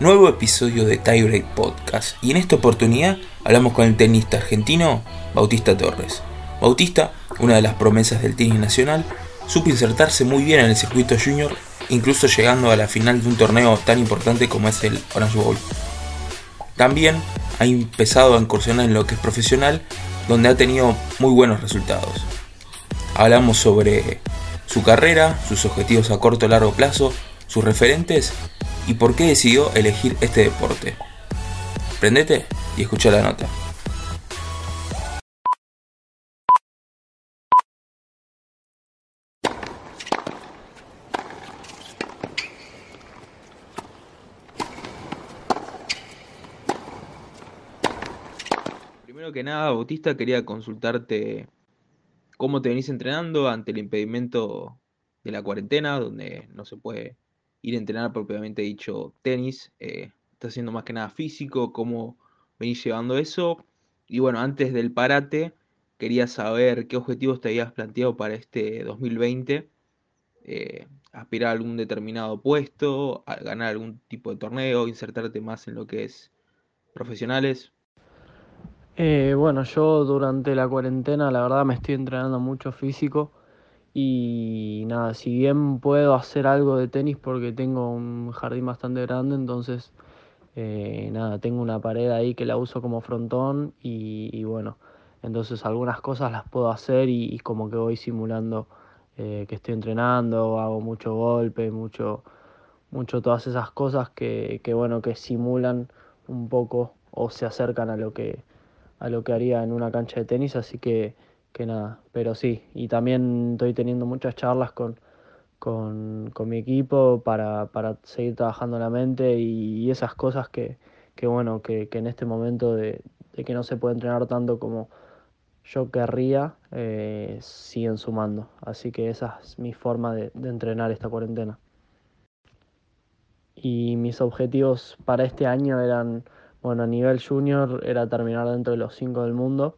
nuevo episodio de Tiebreak Podcast y en esta oportunidad hablamos con el tenista argentino Bautista Torres. Bautista, una de las promesas del tenis nacional, supo insertarse muy bien en el circuito junior, incluso llegando a la final de un torneo tan importante como es el Orange Bowl. También ha empezado a incursionar en lo que es profesional, donde ha tenido muy buenos resultados. Hablamos sobre su carrera, sus objetivos a corto y largo plazo, sus referentes y por qué decidió elegir este deporte. Prendete y escucha la nota. Primero que nada, Bautista, quería consultarte cómo te venís entrenando ante el impedimento de la cuarentena, donde no se puede ir a entrenar propiamente dicho tenis. Eh, está haciendo más que nada físico, cómo venís llevando eso. Y bueno, antes del parate, quería saber qué objetivos te habías planteado para este 2020. Eh, aspirar a algún determinado puesto, a ganar algún tipo de torneo, insertarte más en lo que es profesionales. Eh, bueno, yo durante la cuarentena la verdad me estoy entrenando mucho físico y nada, si bien puedo hacer algo de tenis porque tengo un jardín bastante grande, entonces eh, nada, tengo una pared ahí que la uso como frontón y, bueno, entonces algunas cosas las puedo hacer y, como que voy simulando eh, que estoy entrenando, hago mucho golpe, mucho, mucho todas esas cosas que, que bueno, que simulan un poco o se acercan a lo que, a lo que haría en una cancha de tenis, así que que nada, pero sí, y también estoy teniendo muchas charlas con, con, mi equipo para, para, seguir trabajando la mente y, esas cosas que, que bueno, que, que, en este momento de, de, que no se puede entrenar tanto como yo querría, eh, siguen sumando. Así que esa es mi forma de entrenar esta cuarentena. Y mis objetivos para este año eran, bueno, a nivel junior era terminar dentro de los cinco del mundo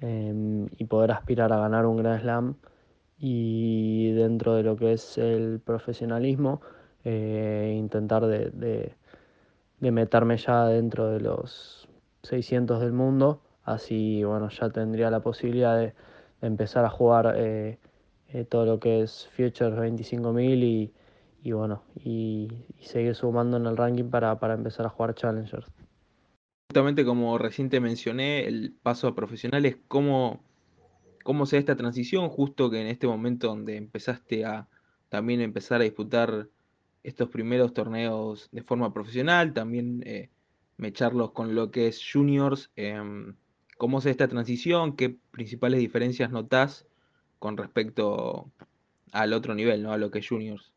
Em, y poder aspirar a ganar un Grand Slam. Y dentro de lo que es el profesionalismo eh, intentar de, de, meterme ya dentro de los 600 del mundo. Así bueno ya tendría la posibilidad de, empezar a jugar eh, eh, todo lo que es Futures 25.000 y, y bueno y, y, seguir sumando en el ranking para, para empezar a jugar Challengers Justamente como recién te mencioné, el paso a profesionales, ¿cómo, cómo se da esta transición? Justo que en este momento donde empezaste a también empezar a disputar estos primeros torneos de forma profesional, también eh, mecharlos con lo que es juniors, em, ¿cómo se da esta transición? ¿Qué principales diferencias notás con respecto al otro nivel, ¿no? a lo que es juniors?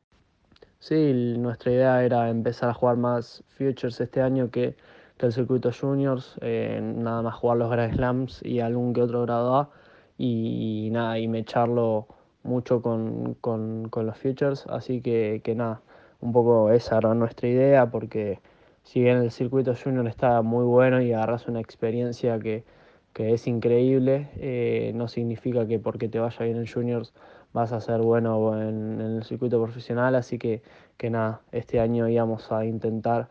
Sí, nuestra idea era empezar a jugar más futures este año que el circuito juniors, eh, nada más jugar los Grand Slams y algún que otro grado A. Y, nada, y me echarlo mucho con, con, los futures, así que, que nada, un poco esa era nuestra idea porque si bien el circuito junior está muy bueno y agarras una experiencia que, que es increíble, eh, no significa que porque te vaya bien en juniors vas a ser bueno en, en el circuito profesional, así que, que nada, este año íbamos a intentar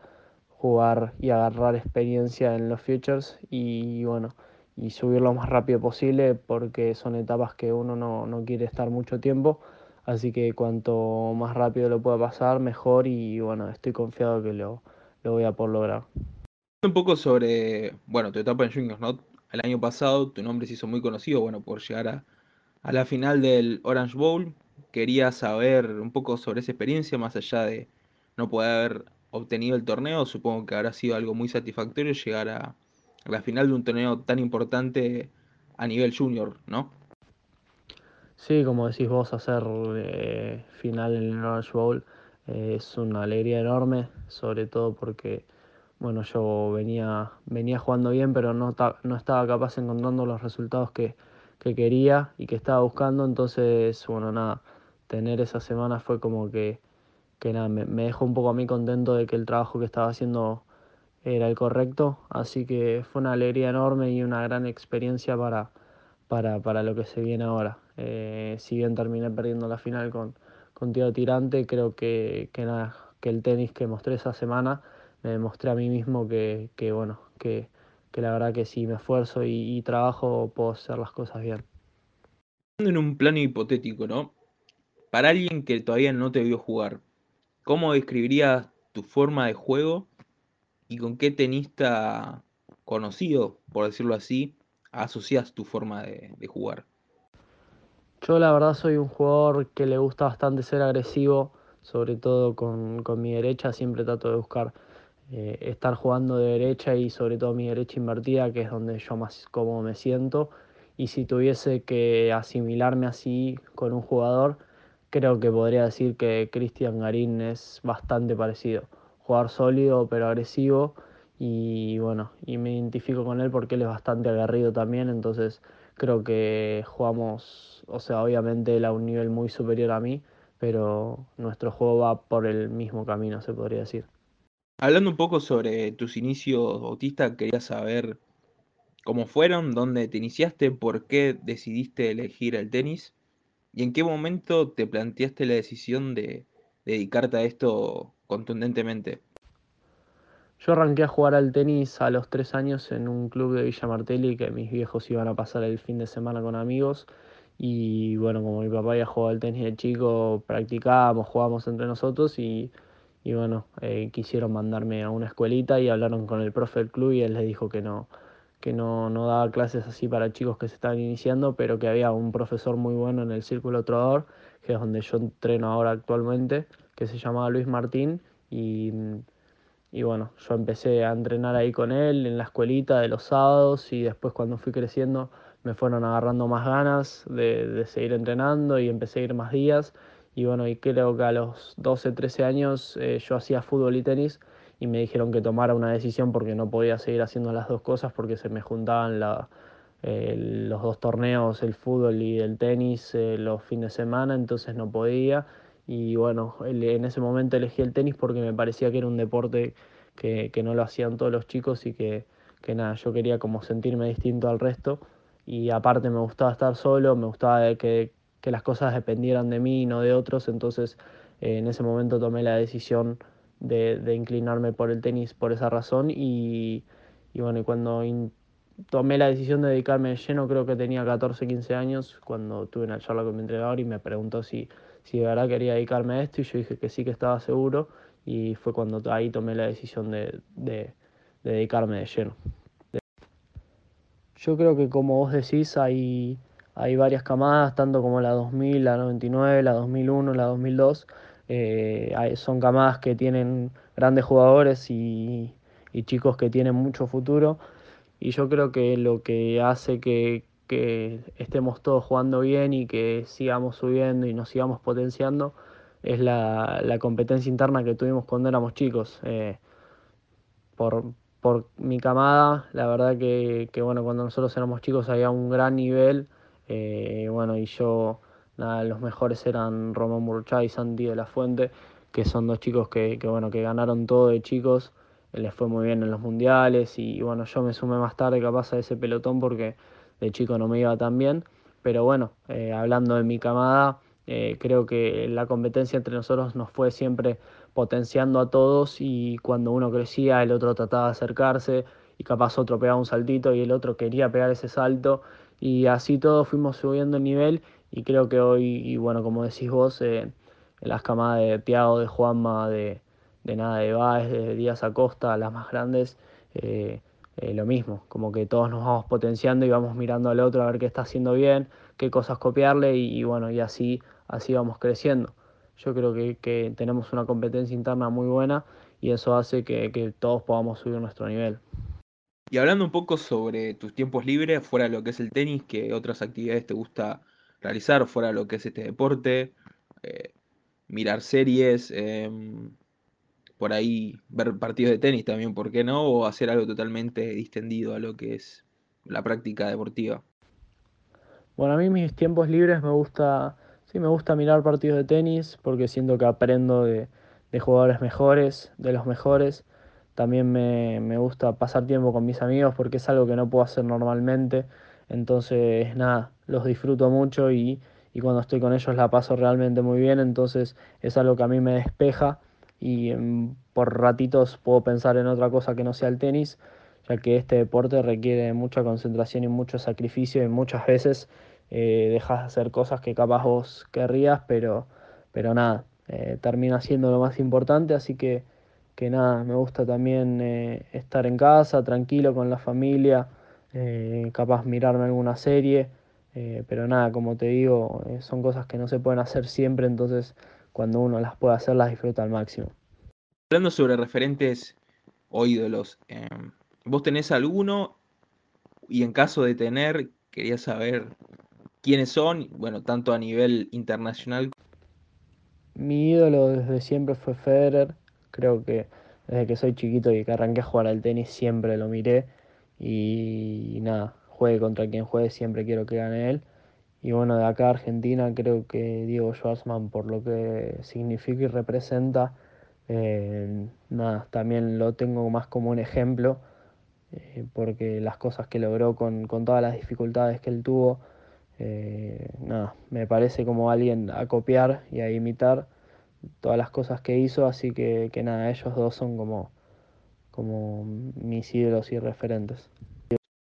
jugar y agarrar experiencia en los futures y bueno, y subir lo más rápido posible porque son etapas que uno no, no quiere estar mucho tiempo, así que cuanto más rápido lo pueda pasar, mejor y bueno, estoy confiado que lo, lo voy a poder lograr. Un poco sobre, bueno, tu etapa en Juniors, ¿no? El año pasado tu nombre se hizo muy conocido, bueno, por llegar a, a la final del Orange Bowl. Quería saber un poco sobre esa experiencia, más allá de no poder obtenido el torneo, supongo que habrá sido algo muy satisfactorio llegar a, la final de un torneo tan importante a nivel junior, ¿no? Sí, como decís vos, hacer eh, final en el Orange Bowl eh, es una alegría enorme, sobre todo porque bueno, yo venía, venía jugando bien, pero no, no estaba capaz encontrando los resultados que, que quería y que estaba buscando, entonces, bueno, nada, tener esa semana fue como que que nada, me, dejó un poco a mí contento de que el trabajo que estaba haciendo era el correcto, así que fue una alegría enorme y una gran experiencia para, para, para lo que se viene ahora. Eh, si bien terminé perdiendo la final con, con Tirante, creo que, que, nada, que el tenis que mostré esa semana me demostré a mí mismo que, que bueno, que, que, la verdad que si me esfuerzo y, y trabajo puedo hacer las cosas bien. En un plano hipotético, ¿no? Para alguien que todavía no te vio jugar, ¿cómo describirías tu forma de juego y con qué tenista conocido, por decirlo así, asocias tu forma de, jugar? Yo la verdad soy un jugador que le gusta bastante ser agresivo, sobre todo con, con mi derecha, siempre trato de buscar eh, estar jugando de derecha y sobre todo mi derecha invertida, que es donde yo más cómodo me siento. Y si tuviese que asimilarme así con un jugador, creo que podría decir que Cristian Garín es bastante parecido. Jugar sólido pero agresivo y bueno, y me identifico con él porque él es bastante aguerrido también, entonces creo que jugamos, o sea, obviamente él a un nivel muy superior a mí, pero nuestro juego va por el mismo camino, se podría decir. Hablando un poco sobre tus inicios, Bautista, quería saber cómo fueron, dónde te iniciaste, por qué decidiste elegir el tenis y en qué momento te planteaste la decisión de dedicarte a esto contundentemente. Yo arranqué a jugar al tenis a los tres años en un club de Villa Martelli que mis viejos iban a pasar el fin de semana con amigos. Y bueno, como mi papá ya jugaba al tenis de chico, practicábamos, jugábamos entre nosotros y, bueno, eh, quisieron mandarme a una escuelita y hablaron con el profe del club y él les dijo que no, que no, no daba clases así para chicos que se estaban iniciando, pero que había un profesor muy bueno en el Círculo Trovador, que es donde yo entreno ahora actualmente, que se llamaba Luis Martín y y bueno, yo empecé a entrenar ahí con él en la escuelita de los sábados y después cuando fui creciendo me fueron agarrando más ganas de, de, seguir entrenando y empecé a ir más días. Y bueno, y creo que a los 12, 13 años eh, yo hacía fútbol y tenis y me dijeron que tomara una decisión porque no podía seguir haciendo las dos cosas porque se me juntaban eh, los dos torneos, el fútbol y el tenis, eh, los fines de semana, entonces no podía. Y bueno, en ese momento elegí el tenis porque me parecía que era un deporte que, que no lo hacían todos los chicos y que, que, nada, yo quería como sentirme distinto al resto. Y aparte me gustaba estar solo, me gustaba que, que las cosas dependieran de mí y no de otros, entonces eh, en ese momento tomé la decisión de, de, inclinarme por el tenis por esa razón y, y bueno, y cuando tomé la decisión de dedicarme de lleno, creo que tenía 14, 15 años, cuando tuve una charla con mi entrenador y me preguntó si si de verdad quería dedicarme a esto y yo dije que sí que estaba seguro y fue cuando ahí tomé la decisión de, de, de dedicarme de lleno. Yo creo que como vos decís hay, hay varias camadas, tanto como la 2000, la 99, la 2001, la 2002. Eh, son camadas que tienen grandes jugadores y, chicos que tienen mucho futuro. Y yo creo que lo que hace que, estemos todos jugando bien y que sigamos subiendo y nos sigamos potenciando es la, competencia interna que tuvimos cuando éramos chicos. Eh, por, mi camada, la verdad que, que, bueno, cuando nosotros éramos chicos había un gran nivel, eh, bueno, y yo, nada, los mejores eran Román Murchá y Santi de la Fuente, que son dos chicos que, que, bueno, que ganaron todo de chicos, les fue muy bien en los mundiales y, bueno, yo me sumé más tarde capaz a ese pelotón porque de chico no me iba tan bien, pero bueno, eh, hablando de mi camada, eh, creo que la competencia entre nosotros nos fue siempre potenciando a todos y cuando uno crecía el otro trataba de acercarse y capaz otro pegaba un saltito y el otro quería pegar ese salto y así todos fuimos subiendo el nivel y creo que hoy, y bueno, como decís vos, eh, las camadas de Tiago, de Juanma, de, de Nada de Baez, de Díaz Acosta, las más grandes, eh, eh, lo mismo, como que todos nos vamos potenciando y vamos mirando al otro a ver qué está haciendo bien, qué cosas copiarle y, bueno, y así, así vamos creciendo. Yo creo que, que, tenemos una competencia interna muy buena y eso hace que, que, todos podamos subir nuestro nivel. Y hablando un poco sobre tus tiempos libres, fuera de lo que es el tenis, ¿qué otras actividades te gusta realizar fuera de lo que es este deporte? Eh, mirar series, eh, por ahí ver partidos de tenis también, ¿por qué no? O hacer algo totalmente distendido a lo que es la práctica deportiva. Bueno, a mí mis tiempos libres me gusta, sí, me gusta mirar partidos de tenis porque siento que aprendo de, de jugadores mejores, de los mejores. También me, me, gusta pasar tiempo con mis amigos porque es algo que no puedo hacer normalmente. Entonces, nada, los disfruto mucho y, y cuando estoy con ellos la paso realmente muy bien. Entonces es algo que a mí me despeja y por ratitos puedo pensar en otra cosa que no sea el tenis, ya que este deporte requiere mucha concentración y mucho sacrificio y muchas veces eh, dejas de hacer cosas que capaz vos querrías, pero, pero nada, eh, termina siendo lo más importante, así que, que nada, me gusta también eh, estar en casa, tranquilo con la familia, capaz mirarme alguna serie, pero nada, como te digo, son cosas que no se pueden hacer siempre, entonces cuando uno las puede hacer las disfruta al máximo. Hablando sobre referentes o ídolos, em, ¿vos tenés alguno? Y en caso de tener, quería saber quiénes son, bueno, tanto a nivel internacional. Mi ídolo desde siempre fue Federer, creo que desde que soy chiquito y que arranqué a jugar al tenis siempre lo miré y nada, juegue contra quien juegue siempre quiero que gane él. Y bueno, de acá Argentina creo que Diego Schwartzman por lo que significa y representa, eh, nada, también lo tengo más como un ejemplo, eh, porque las cosas que logró con, con todas las dificultades que él tuvo, eh, nada, me parece como alguien a copiar y a imitar todas las cosas que hizo, así que, que nada, ellos dos son como, como mis ídolos y referentes.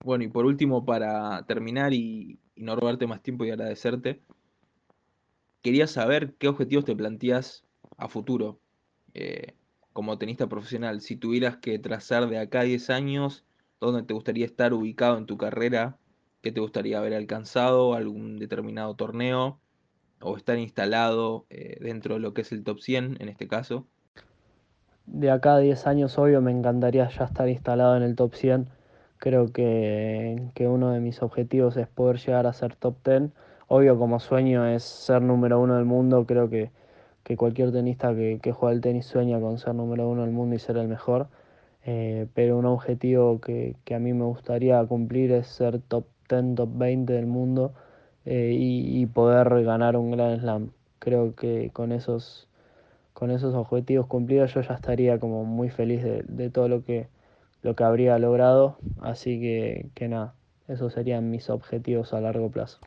Bueno, y por último, para terminar y, no robarte más tiempo y agradecerte, quería saber qué objetivos te planteas a futuro eh, como tenista profesional. Si tuvieras que trazar de acá a 10 años, ¿dónde te gustaría estar ubicado en tu carrera ¿Qué te gustaría haber alcanzado? ¿Algún determinado torneo? ¿O estar instalado eh, dentro de lo que es el top 100 en este caso? De acá a 10 años, obvio, me encantaría ya estar instalado en el top 100. Creo que, uno de mis objetivos es poder llegar a ser top 10. Obvio, como sueño es ser número uno del mundo. Creo que, cualquier tenista que, que juega el tenis sueña con ser número uno del mundo y ser el mejor. Eh, pero un objetivo que, que, a mí me gustaría cumplir es ser top top 20 del mundo eh, y, poder ganar un Grand Slam. Creo que con esos, con esos objetivos cumplidos yo ya estaría como muy feliz de, todo lo que, lo que habría logrado. Así que, que nada, esos serían mis objetivos a largo plazo.